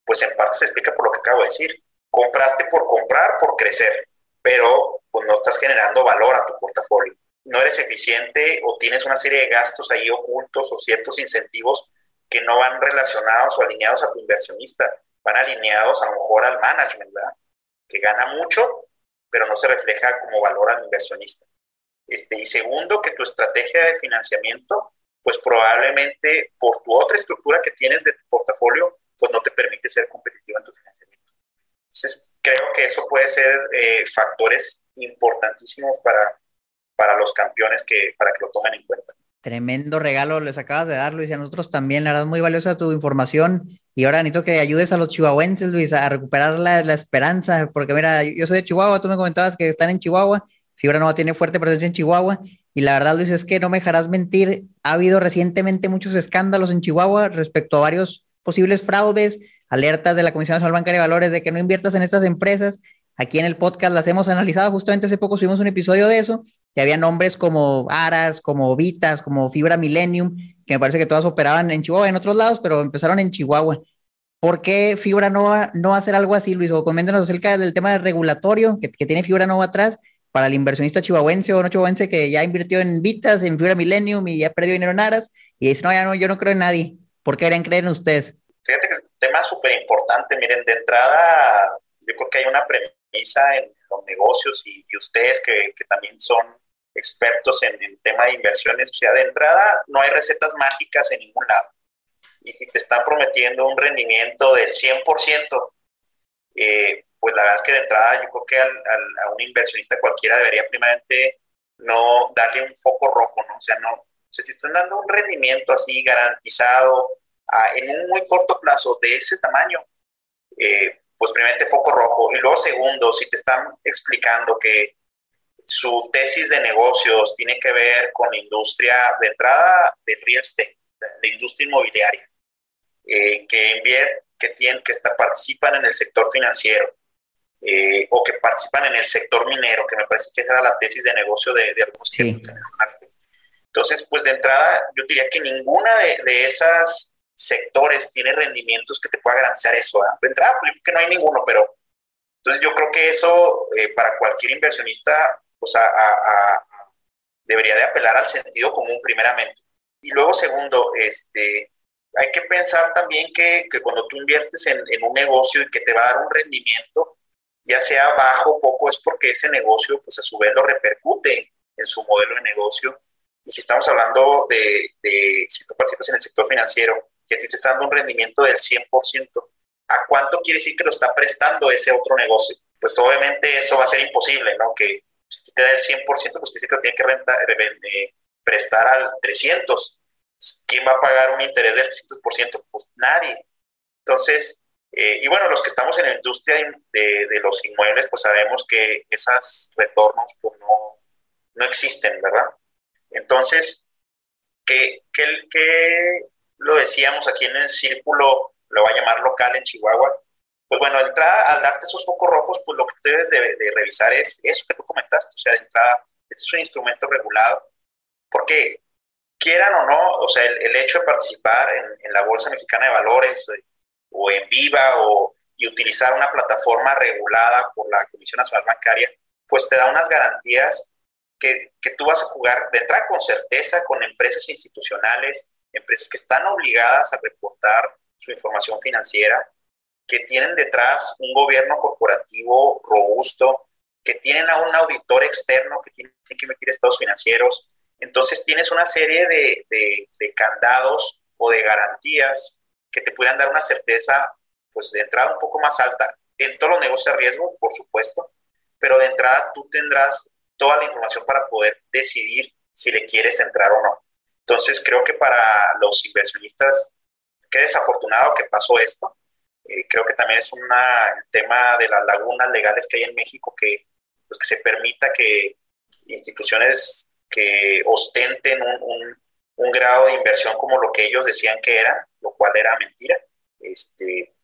Pues en parte se explica por lo que acabo de decir. Compraste por comprar, por crecer, pero pues no estás generando valor a tu portafolio. No eres eficiente o tienes una serie de gastos ahí ocultos o ciertos incentivos que no van relacionados o alineados a tu inversionista, van alineados a lo mejor al management, ¿verdad? Que gana mucho, pero no se refleja como valor al inversionista. Este, y segundo, que tu estrategia de financiamiento, pues probablemente por tu otra estructura que tienes de tu portafolio, pues no te permite ser competitivo en tu financiamiento. Entonces, creo que eso puede ser eh, factores importantísimos para, para los campeones que, para que lo tomen en cuenta. Tremendo regalo les acabas de dar, Luis, y a nosotros también. La verdad, muy valiosa tu información. Y ahora necesito que ayudes a los chihuahuenses, Luis, a recuperar la, la esperanza, porque mira, yo soy de Chihuahua, tú me comentabas que están en Chihuahua, Fibra Nova tiene fuerte presencia en Chihuahua, y la verdad, Luis, es que no me dejarás mentir, ha habido recientemente muchos escándalos en Chihuahua respecto a varios posibles fraudes, alertas de la Comisión Nacional Bancaria de Valores de que no inviertas en estas empresas, aquí en el podcast las hemos analizado. Justamente hace poco subimos un episodio de eso, que había nombres como Aras, como Vitas, como Fibra Millennium, que me parece que todas operaban en Chihuahua, en otros lados, pero empezaron en Chihuahua. ¿Por qué Fibra no va, no a hacer algo así, Luis? O acerca del tema regulatorio que, que tiene Fibra Nova atrás para el inversionista chihuahuense o no chihuahuense que ya invirtió en Vitas, en Fibra Millennium y ya perdió dinero en Aras y dice, no, ya no, yo no creo en nadie. ¿Por qué deberían creer en ustedes? Fíjate que es un tema súper importante. Miren, de entrada, yo creo que hay una premisa en los negocios y, ustedes que, también son expertos en el tema de inversiones. O sea, de entrada, no hay recetas mágicas en ningún lado. Y si te están prometiendo un rendimiento del 100%, eh, pues la verdad es que de entrada yo creo que a un inversionista cualquiera debería primeramente no darle un foco rojo, ¿no? O sea, no, se te están dando un rendimiento así garantizado en un muy corto plazo de ese tamaño, eh, pues primeramente foco rojo. Y luego segundo, si te están explicando que su tesis de negocios tiene que ver con industria de entrada de real estate, de industria inmobiliaria, eh, que, que, tienen, que está, participan en el sector financiero eh, o que participan en el sector minero, que me parece que esa era la tesis de negocio de, de algunos que Entonces, pues de entrada, yo diría que ninguna de, de esas sectores tiene rendimientos que te pueda garantizar eso. De entrada, pues que no hay ninguno, pero entonces yo creo que eso eh, para cualquier inversionista, pues debería de apelar al sentido común primeramente. Y luego segundo, este, hay que pensar también que, que cuando tú inviertes en, en, un negocio y que te va a dar un rendimiento, ya sea bajo o poco, es porque ese negocio, pues a su vez lo repercute en su modelo de negocio. Y si estamos hablando de, de si tú participas en el sector financiero, que a te está dando un rendimiento del 100%, ¿a cuánto quiere decir que lo está prestando ese otro negocio? Pues obviamente eso va a ser imposible, ¿no? Que si te da el 100%, pues dice que lo tiene que eh, prestar al 300%. ¿Quién va a pagar un interés del 300%? Pues nadie. Entonces, eh, y bueno, los que estamos en la industria de, de, los inmuebles, pues sabemos que esos retornos pues no, no existen, ¿verdad? Entonces, ¿qué, qué, qué lo decíamos aquí en el círculo, lo va a llamar local en Chihuahua, pues bueno, de entrada, al darte esos focos rojos, pues lo que debes de, revisar es eso que tú comentaste, o sea, de entrada, este es un instrumento regulado, porque quieran o no, o sea, el, hecho de participar en, la Bolsa Mexicana de Valores eh, o en Viva o, y utilizar una plataforma regulada por la Comisión Nacional Bancaria, pues te da unas garantías que, que tú vas a jugar de con certeza con empresas institucionales, empresas que están obligadas a reportar su información financiera, que tienen detrás un gobierno corporativo robusto, que tienen a un auditor externo que tiene que emitir estados financieros. Entonces tienes una serie de, de, candados o de garantías que te puedan dar una certeza, pues de entrada un poco más alta en todos los negocios de riesgo, por supuesto, pero de entrada tú tendrás toda la información para poder decidir si le quieres entrar o no. Entonces creo que para los inversionistas, qué desafortunado que pasó esto. Eh, creo que también es un tema de las lagunas legales que hay en México que, pues, que se permita que instituciones que ostenten un, un, grado de inversión como lo que ellos decían que era, lo cual era mentira. Este,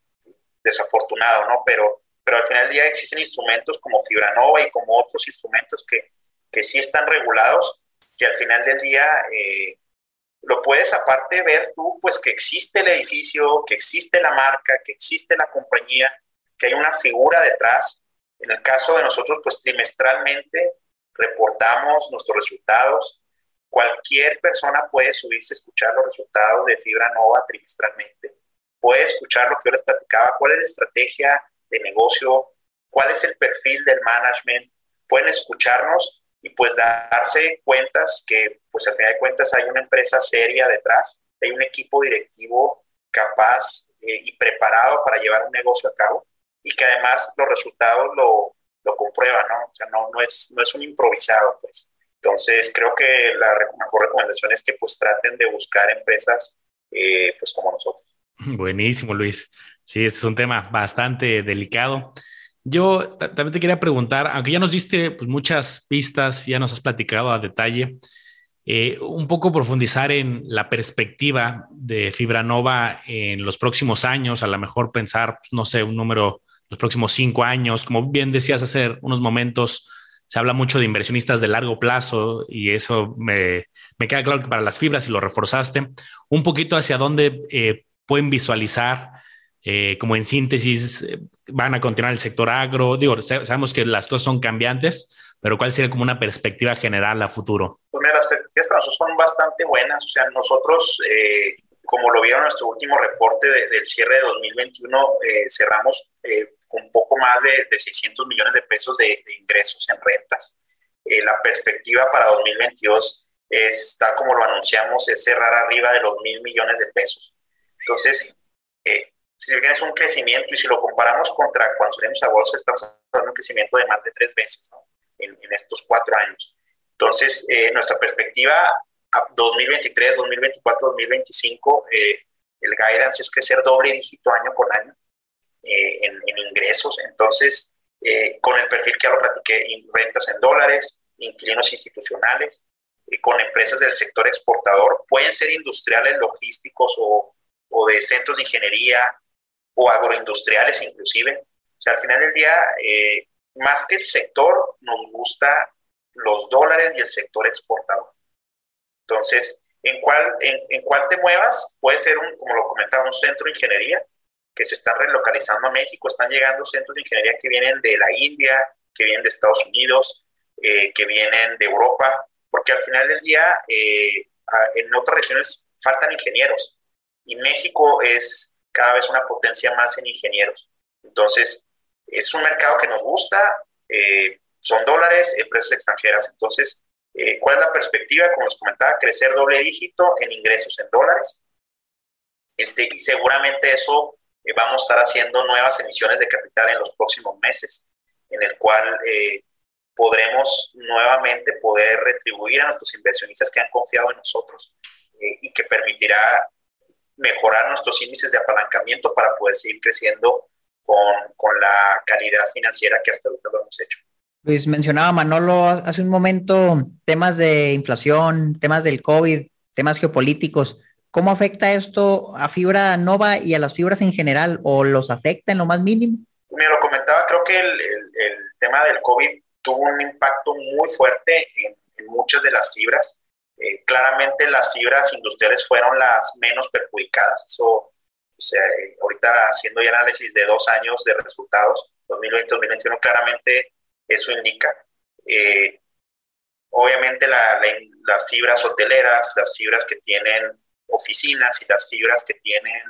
desafortunado, ¿no? Pero, pero al final del día existen instrumentos como Fibranova y como otros instrumentos que, que sí están regulados, que al final del día eh, lo puedes aparte ver tú, pues que existe el edificio, que existe la marca, que existe la compañía, que hay una figura detrás. En el caso de nosotros, pues trimestralmente reportamos nuestros resultados. Cualquier persona puede subirse a escuchar los resultados de Fibra Nova trimestralmente. Puede escuchar lo que yo les platicaba, cuál es la estrategia de negocio, cuál es el perfil del management. Pueden escucharnos y pues darse cuentas que pues al final de cuentas hay una empresa seria detrás, hay un equipo directivo capaz eh, y preparado para llevar un negocio a cabo y que además los resultados lo, lo comprueban, ¿no? O sea, no, no, es, no es un improvisado, pues. Entonces, creo que la mejor recomendación es que pues traten de buscar empresas eh, pues como nosotros. Buenísimo, Luis. Sí, este es un tema bastante delicado. Yo también te quería preguntar, aunque ya nos diste pues, muchas pistas, ya nos has platicado a detalle, eh, un poco profundizar en la perspectiva de Fibra Nova en los próximos años, a lo mejor pensar, pues, no sé, un número los próximos cinco años. Como bien decías hace unos momentos, se habla mucho de inversionistas de largo plazo y eso me, me queda claro que para las fibras, y lo reforzaste, un poquito hacia dónde eh, pueden visualizar, eh, como en síntesis, eh, van a continuar el sector agro. Digo, sabemos que las cosas son cambiantes, pero ¿cuál sería como una perspectiva general a futuro? Pues las perspectivas para nosotros son bastante buenas. O sea, nosotros, como lo vieron en nuestro último reporte del cierre de 2021, cerramos con un poco más de, de 600 millones de pesos de, ingresos en rentas. Eh, la perspectiva para 2022 es, tal como lo anunciamos, es cerrar arriba de los mil millones de pesos. Entonces, eh, si es un crecimiento y si lo comparamos contra cuando salimos a bolsa, estamos hablando de un crecimiento de más de tres veces en, estos cuatro años. Entonces, eh, nuestra perspectiva a 2023, 2024, 2025, el guidance es crecer doble dígito año con año. Eh, en, ingresos. Entonces, eh, con el perfil que ya lo platiqué, rentas en dólares, inquilinos institucionales, eh, con empresas del sector exportador, pueden ser industriales, logísticos o, o, de centros de ingeniería o agroindustriales inclusive. O sea, al final del día, más que el sector, nos gusta los dólares y el sector exportador. Entonces, ¿en cuál, en cuál te muevas? Puede ser, un, como lo comentaba, un centro de ingeniería, que se están relocalizando a México, están llegando centros de ingeniería que vienen de la India, que vienen de Estados Unidos, eh, que vienen de Europa, porque al final del día eh, en otras regiones faltan ingenieros y México es cada vez una potencia más en ingenieros. Entonces, es un mercado que nos gusta, eh, son dólares, empresas extranjeras. Entonces, ¿cuál es la perspectiva? Como les comentaba, crecer doble dígito en ingresos en dólares. Este, y seguramente eso vamos a estar haciendo nuevas emisiones de capital en los próximos meses, en el cual eh, podremos nuevamente poder retribuir a nuestros inversionistas que han confiado en nosotros eh, y que permitirá mejorar nuestros índices de apalancamiento para poder seguir creciendo con, con la calidad financiera que hasta ahorita lo hemos hecho. Luis, mencionaba Manolo hace un momento temas de inflación, temas del COVID, temas geopolíticos. ¿Cómo afecta esto a Fibra Nova y a las fibras en general o los afecta en lo más mínimo? Me lo comentaba, creo que el, tema del COVID tuvo un impacto muy fuerte en, muchas de las fibras. Eh, claramente las fibras industriales fueron las menos perjudicadas. Eso, o sea, ahorita haciendo ya análisis de dos años de resultados, 2020-2021, claramente eso indica. Eh, obviamente las fibras hoteleras, las fibras que tienen oficinas y las fibras que tienen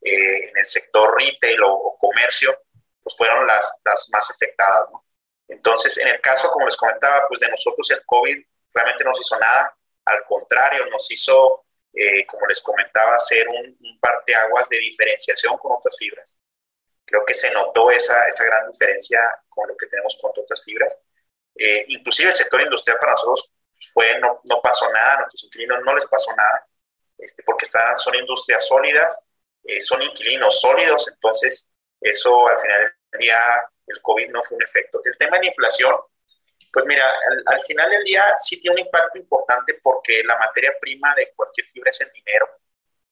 eh, en el sector retail o, comercio, pues fueron las, las más afectadas. ¿no? Entonces, en el caso, como les comentaba, pues de nosotros el COVID realmente no nos hizo nada, al contrario, nos hizo, eh, como les comentaba, hacer un, un parteaguas de diferenciación con otras fibras. Creo que se notó esa, esa gran diferencia con lo que tenemos con otras fibras. Eh, inclusive el sector industrial para nosotros fue, no, no pasó nada, a nuestros inquilinos no les pasó nada. Este, porque están, son industrias sólidas, eh, son inquilinos sólidos, entonces eso al final del día el COVID no fue un efecto. El tema de la inflación, pues mira, al, final del día sí tiene un impacto importante porque la materia prima de cualquier fibra es el dinero,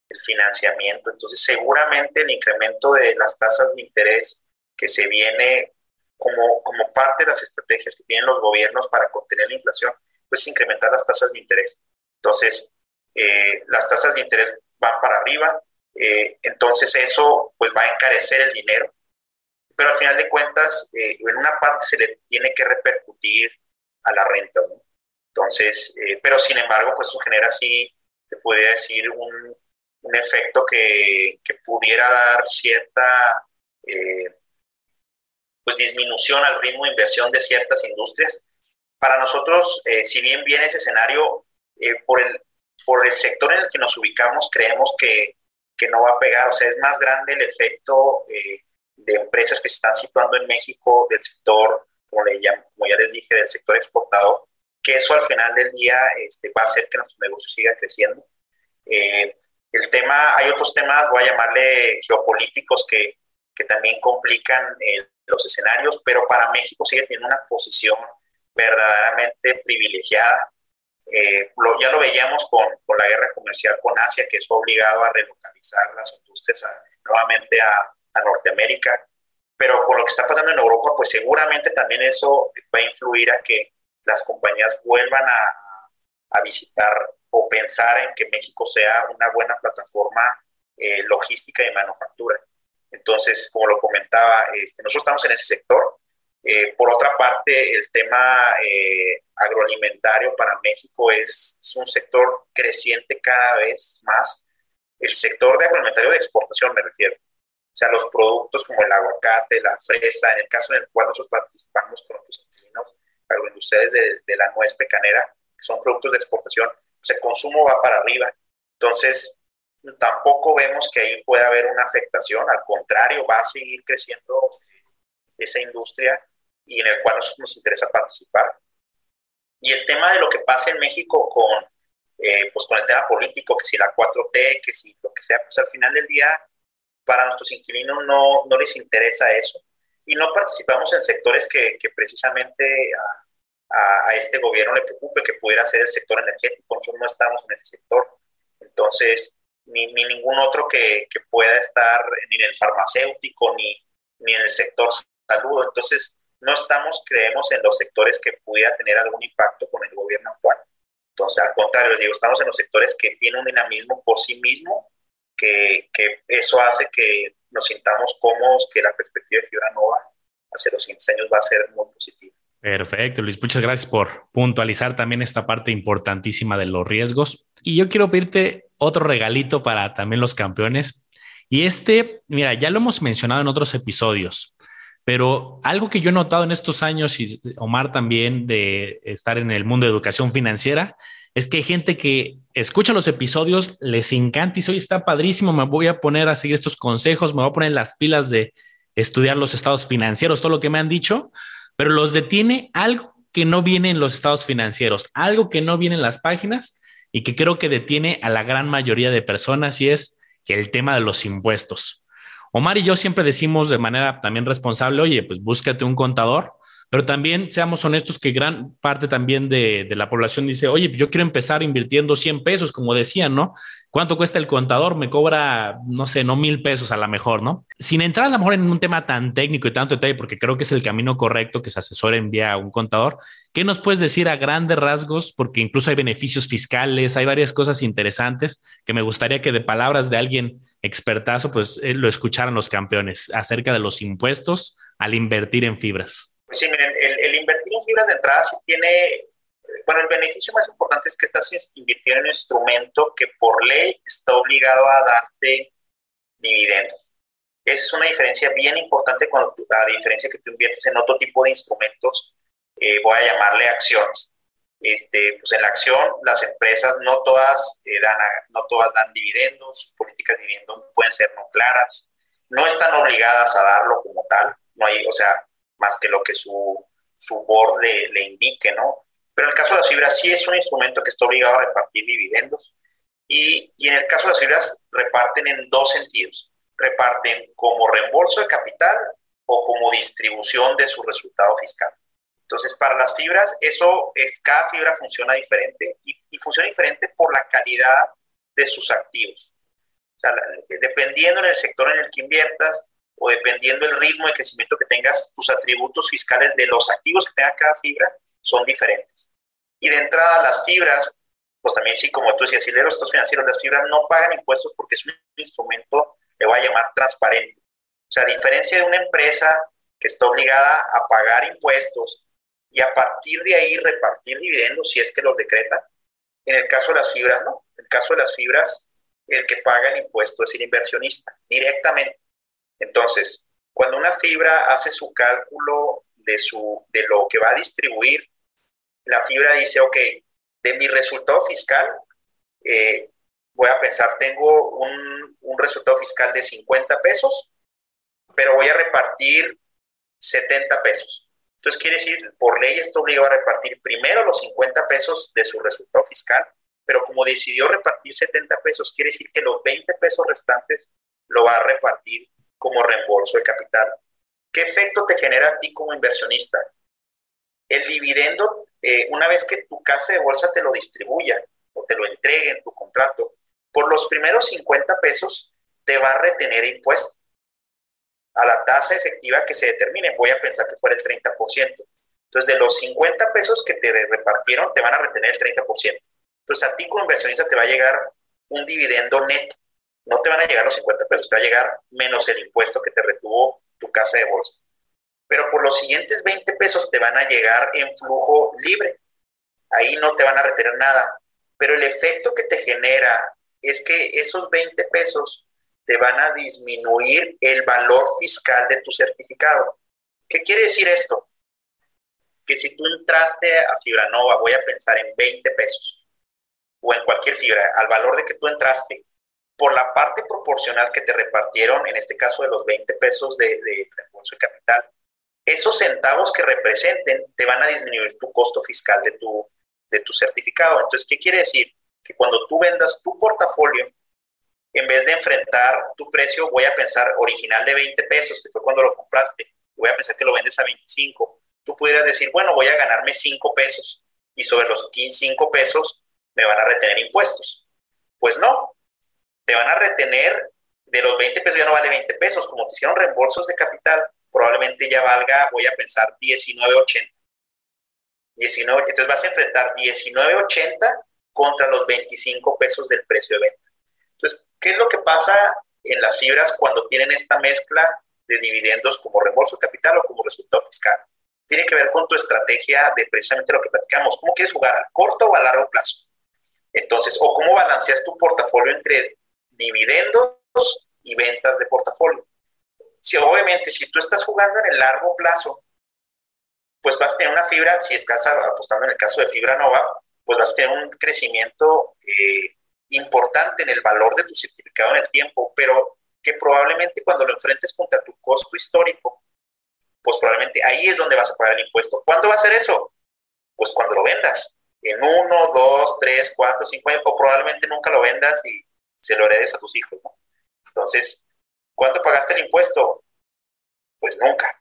el financiamiento, entonces seguramente el incremento de las tasas de interés que se viene como, como parte de las estrategias que tienen los gobiernos para contener la inflación, pues incrementar las tasas de interés. Entonces, eh, las tasas de interés van para arriba, eh, entonces eso pues va a encarecer el dinero, pero al final de cuentas eh, en una parte se le tiene que repercutir a las rentas, Entonces, pero sin embargo pues eso genera así, te puede decir un, un efecto que, que, pudiera dar cierta pues disminución al ritmo de inversión de ciertas industrias. Para nosotros, si bien viene ese escenario, por el, por el sector en el que nos ubicamos, creemos que, que no va a pegar. O sea, es más grande el efecto eh, de empresas que se están situando en México del sector, como, le llamo, como ya les dije, del sector exportador, que eso al final del día este, va a hacer que nuestro negocio siga creciendo. Eh, el tema, hay otros temas, voy a llamarle geopolíticos, que, que también complican eh, los escenarios, pero para México sigue teniendo una posición verdaderamente privilegiada eh, ya lo veíamos con, con, la guerra comercial con Asia, que eso ha obligado a relocalizar las industrias nuevamente a, a, Norteamérica. pero con lo que está pasando en Europa, pues seguramente también eso va a influir a que las compañías vuelvan a, a visitar o pensar en que México sea una buena plataforma eh, logística y manufactura. Entonces, como lo comentaba, este, nosotros estamos en ese sector. Eh, por otra parte, el tema eh, agroalimentario para México es, es, un sector creciente cada vez más. El sector de agroalimentario de exportación, me refiero. O sea, los productos como el aguacate, la fresa, en el caso en el cual nosotros participamos con nuestros inquilinos agroindustriales de, de la nuez pecanera, que son productos de exportación, pues el consumo va para arriba. Entonces, tampoco vemos que ahí pueda haber una afectación, al contrario, va a seguir creciendo esa industria y en el cual nos, nos interesa participar. Y el tema de lo que pasa en México con, eh, pues con el tema político, que si la 4T, que si lo que sea, pues al final del día para nuestros inquilinos no, no les interesa eso. Y no participamos en sectores que, que precisamente a, a, este gobierno le preocupe, que pudiera ser el sector energético. Nosotros no estamos en ese sector. Entonces, ni, ni ningún otro que, que, pueda estar ni en el farmacéutico ni, ni en el sector salud. Entonces, no estamos, creemos, en los sectores que pudiera tener algún impacto con el gobierno actual. Entonces, al contrario, les digo, estamos en los sectores que tienen un dinamismo por sí mismo, que, que eso hace que nos sintamos cómodos, que la perspectiva de Fibra Nova hacia los siguientes años va a ser muy positiva. Perfecto, Luis. Muchas gracias por puntualizar también esta parte importantísima de los riesgos. Y yo quiero pedirte otro regalito para también los campeones. Y este, mira, ya lo hemos mencionado en otros episodios, pero algo que yo he notado en estos años, y Omar también, de estar en el mundo de educación financiera, es que hay gente que escucha los episodios, les encanta y dice, está padrísimo, me voy a poner a seguir estos consejos, me voy a poner las pilas de estudiar los estados financieros, todo lo que me han dicho, pero los detiene algo que no viene en los estados financieros, algo que no viene en las páginas y que creo que detiene a la gran mayoría de personas y es el tema de los impuestos. Omar y yo siempre decimos de manera también responsable, oye, pues búscate un contador, pero también seamos honestos que gran parte también de, la población dice, oye, yo quiero empezar invirtiendo 100 pesos, como decían, ¿no? ¿Cuánto cuesta el contador? Me cobra, no sé, no mil pesos a lo mejor, ¿no? Sin entrar a lo mejor en un tema tan técnico y tanto detalle, porque creo que es el camino correcto que se asesore envía a un contador. ¿Qué nos puedes decir a grandes rasgos? Porque incluso hay beneficios fiscales, hay varias cosas interesantes que me gustaría que de palabras de alguien expertazo, pues eh, lo escucharan los campeones acerca de los impuestos al invertir en fibras. Pues sí, miren, el, el, invertir en fibras de entrada sí tiene, bueno, el beneficio más importante es que estás invirtiendo en un instrumento que por ley está obligado a darte dividendos. Esa es una diferencia bien importante tú, la diferencia que tú inviertes en otro tipo de instrumentos, eh, voy a llamarle acciones. Este, pues en la acción las empresas no todas, eh, dan, no todas dan dividendos, sus políticas de dividendos pueden ser no claras, no están obligadas a darlo como tal, no hay, o sea, más que lo que su, su board le, le, indique, ¿no? Pero en el caso de las fibras sí es un instrumento que está obligado a repartir dividendos y, y en el caso de las fibras reparten en dos sentidos. Reparten como reembolso de capital o como distribución de su resultado fiscal. Entonces, para las fibras, eso es, cada fibra funciona diferente y, y funciona diferente por la calidad de sus activos. O sea, dependiendo en el sector en el que inviertas, o dependiendo del ritmo de crecimiento que tengas, tus atributos fiscales de los activos que tenga cada fibra son diferentes. Y de entrada, las fibras, pues también sí, como tú decías, si lees los estados financieros, las fibras no pagan impuestos porque es un instrumento, le voy a llamar transparente. O sea, a diferencia de una empresa que está obligada a pagar impuestos y a partir de ahí repartir dividendos si es que los decreta, en el caso de las fibras, no. En el caso de las fibras, el que paga el impuesto es el inversionista, directamente. Entonces, cuando una fibra hace su cálculo de, su, de lo que va a distribuir, la fibra dice, ok, de mi resultado fiscal, eh, voy a pensar, tengo un, un, resultado fiscal de 50 pesos, pero voy a repartir 70 pesos. Entonces quiere decir, por ley está obligado a repartir primero los 50 pesos de su resultado fiscal, pero como decidió repartir 70 pesos, quiere decir que los 20 pesos restantes lo va a repartir como reembolso de capital. ¿Qué efecto te genera a ti como inversionista? El dividendo, eh, una vez que tu casa de bolsa te lo distribuya o te lo entregue en tu contrato, por los primeros 50 pesos te va a retener impuesto. a la tasa efectiva que se determine. Voy a pensar que fuera el 30%. Entonces, de los 50 pesos que te repartieron, te van a retener el 30%. Entonces, a ti como inversionista te va a llegar un dividendo neto. No te van a llegar los 50 pesos, te va a llegar menos el impuesto que te retuvo tu casa de bolsa. Pero por los siguientes 20 pesos te van a llegar en flujo libre. Ahí no te van a retener nada. Pero el efecto que te genera es que esos 20 pesos te van a disminuir el valor fiscal de tu certificado. ¿Qué quiere decir esto? Que si tú entraste a Fibranova, voy a pensar en 20 pesos, o en cualquier fibra, al valor de que tú entraste, por la parte proporcional que te repartieron, en este caso de los 20 pesos de, de de capital, esos centavos que representen te van a disminuir tu costo fiscal de tu, de tu certificado. Entonces, ¿qué quiere decir? Que cuando tú vendas tu portafolio, en vez de enfrentar tu precio, voy a pensar original de 20 pesos, que fue cuando lo compraste, voy a pensar que lo vendes a 25, tú pudieras decir, bueno, voy a ganarme 5 pesos y sobre los 5 pesos me van a retener impuestos. Pues no, te van a retener de los 20 pesos, ya no vale 20 pesos, como te hicieron reembolsos de capital, probablemente ya valga, voy a pensar, 19.80. 19, entonces vas a enfrentar 19.80 contra los 25 pesos del precio de venta. Entonces, ¿qué es lo que pasa en las fibras cuando tienen esta mezcla de dividendos como reembolso de capital o como resultado fiscal? Tiene que ver con tu estrategia de precisamente lo que platicamos. ¿Cómo quieres jugar? ¿A corto o a largo plazo? Entonces, o cómo balanceas tu portafolio entre dividendos y ventas de portafolio. Si obviamente, si tú estás jugando en el largo plazo, pues vas a tener una fibra, si estás apostando en el caso de fibra nova, pues vas a tener un crecimiento eh, importante en el valor de tu certificado en el tiempo, pero que probablemente cuando lo enfrentes contra tu costo histórico, pues probablemente ahí es donde vas a pagar el impuesto. ¿Cuándo va a ser eso? Pues cuando lo vendas en uno, dos, tres, cuatro, cinco años, o probablemente nunca lo vendas y se lo heredes a tus hijos, ¿no? Entonces, ¿cuánto pagaste el impuesto? Pues nunca.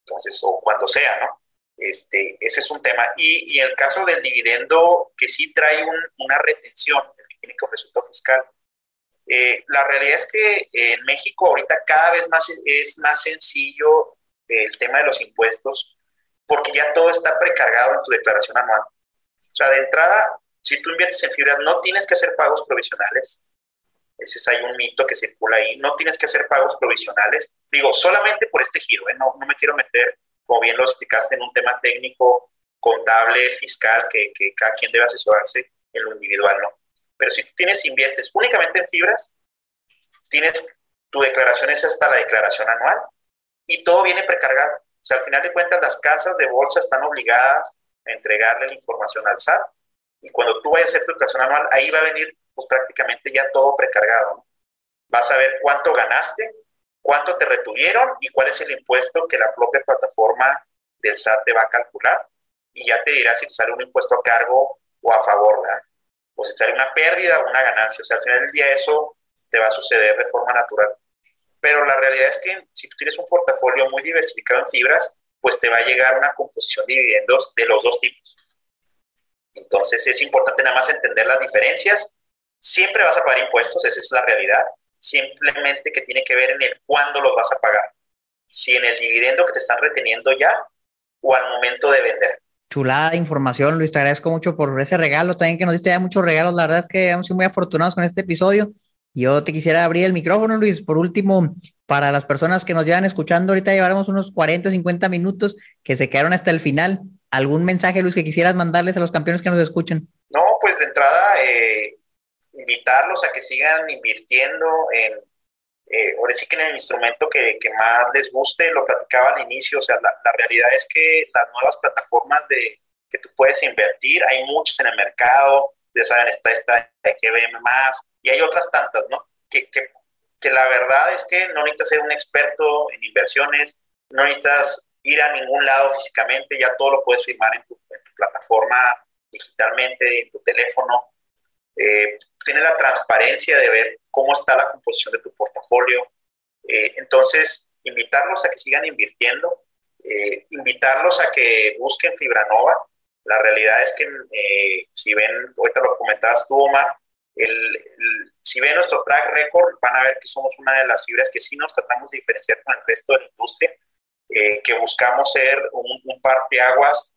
Entonces, o cuando sea, ¿no? Este, ese es un tema. Y, y el caso del dividendo, que sí trae una retención, el que tiene que resultado fiscal, eh, la realidad es que en México ahorita cada vez más es más sencillo el tema de los impuestos porque ya todo está precargado en tu declaración anual. O sea, de entrada, si tú inviertes en fibras, no tienes que hacer pagos provisionales. Ese es hay un mito que circula ahí. No tienes que hacer pagos provisionales. Digo, solamente por este giro, ¿eh? no, no me quiero meter, como bien lo explicaste, en un tema técnico, contable, fiscal, que, que cada quien debe asesorarse en lo individual, ¿no? Pero si tú tienes, inviertes únicamente en fibras, tienes, tu declaración es hasta la declaración anual y todo viene precargado. O sea, al final de cuentas, las casas de bolsa están obligadas entregarle la información al SAT y cuando tú vayas a hacer tu declaración anual, ahí va a venir pues prácticamente ya todo precargado. Vas a ver cuánto ganaste, cuánto te retuvieron y cuál es el impuesto que la propia plataforma del SAT te va a calcular y ya te dirá si te sale un impuesto a cargo o a favor, ¿verdad? o si te sale una pérdida o una ganancia. O sea, al final del día eso te va a suceder de forma natural. Pero la realidad es que si tú tienes un portafolio muy diversificado en fibras, pues te va a llegar una composición de dividendos de los dos tipos. Entonces es importante nada más entender las diferencias. Siempre vas a pagar impuestos, esa es la realidad. Simplemente que tiene que ver en el cuándo los vas a pagar. Si en el dividendo que te están reteniendo ya o al momento de vender. Chulada de información, Luis. Te agradezco mucho por ese regalo también que nos diste ya muchos regalos. La verdad es que hemos sido muy afortunados con este episodio. Yo te quisiera abrir el micrófono, Luis. Por último, para las personas que nos llevan escuchando, ahorita llevaremos unos 40, 50 minutos que se quedaron hasta el final. ¿Algún mensaje, Luis, que quisieras mandarles a los campeones que nos escuchan? No, pues de entrada, eh, invitarlos a que sigan invirtiendo en, eh, ahora sí que en el instrumento que, que, más les guste, lo platicaba al inicio, o sea, la, la, realidad es que las nuevas plataformas de que tú puedes invertir, hay muchos en el mercado, ya saben, está esta KBM más, y hay otras tantas, ¿no? Que, que que la verdad es que no necesitas ser un experto en inversiones, no necesitas ir a ningún lado físicamente, ya todo lo puedes firmar en tu, plataforma digitalmente, en tu teléfono. Eh, tiene la transparencia de ver cómo está la composición de tu portafolio. Eh, entonces, invitarlos a que sigan invirtiendo, eh, invitarlos a que busquen Fibranova. La realidad es que, si ven, ahorita lo comentabas tú, Omar, el si ven nuestro track record, van a ver que somos una de las fibras que sí nos tratamos de diferenciar con el resto de la industria, eh, que buscamos ser un, un par de aguas,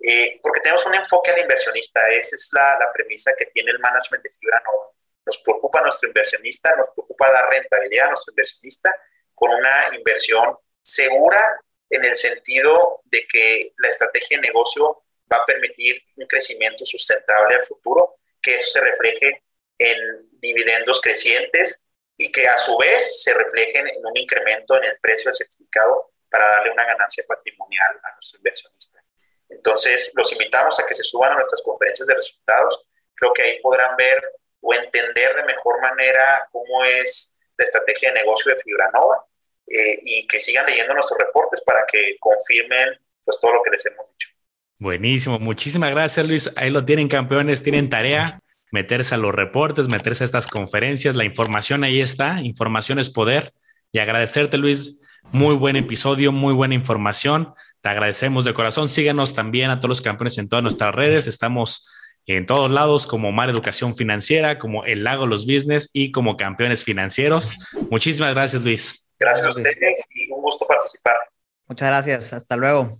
eh, porque tenemos un enfoque al inversionista. Esa es la, la, premisa que tiene el management de Fibra Nova. Nos preocupa nuestro inversionista, nos preocupa dar rentabilidad a nuestro inversionista con una inversión segura en el sentido de que la estrategia de negocio va a permitir un crecimiento sustentable al futuro, que eso se refleje en dividendos crecientes y que a su vez se reflejen en un incremento en el precio del certificado para darle una ganancia patrimonial a nuestro inversionista. Entonces, los invitamos a que se suban a nuestras conferencias de resultados. Creo que ahí podrán ver o entender de mejor manera cómo es la estrategia de negocio de Fibranova eh, y que sigan leyendo nuestros reportes para que confirmen pues todo lo que les hemos dicho. Buenísimo, muchísimas gracias Luis. Ahí lo tienen campeones, tienen tarea meterse a los reportes, meterse a estas conferencias, la información ahí está, información es poder. Y agradecerte, Luis, muy buen episodio, muy buena información. Te agradecemos de corazón. Síganos también a todos los campeones en todas nuestras redes. Estamos en todos lados como Mar Educación Financiera, como El Lago Los Business y como Campeones Financieros. Muchísimas gracias, Luis. Gracias a ustedes y un gusto participar. Muchas gracias. Hasta luego.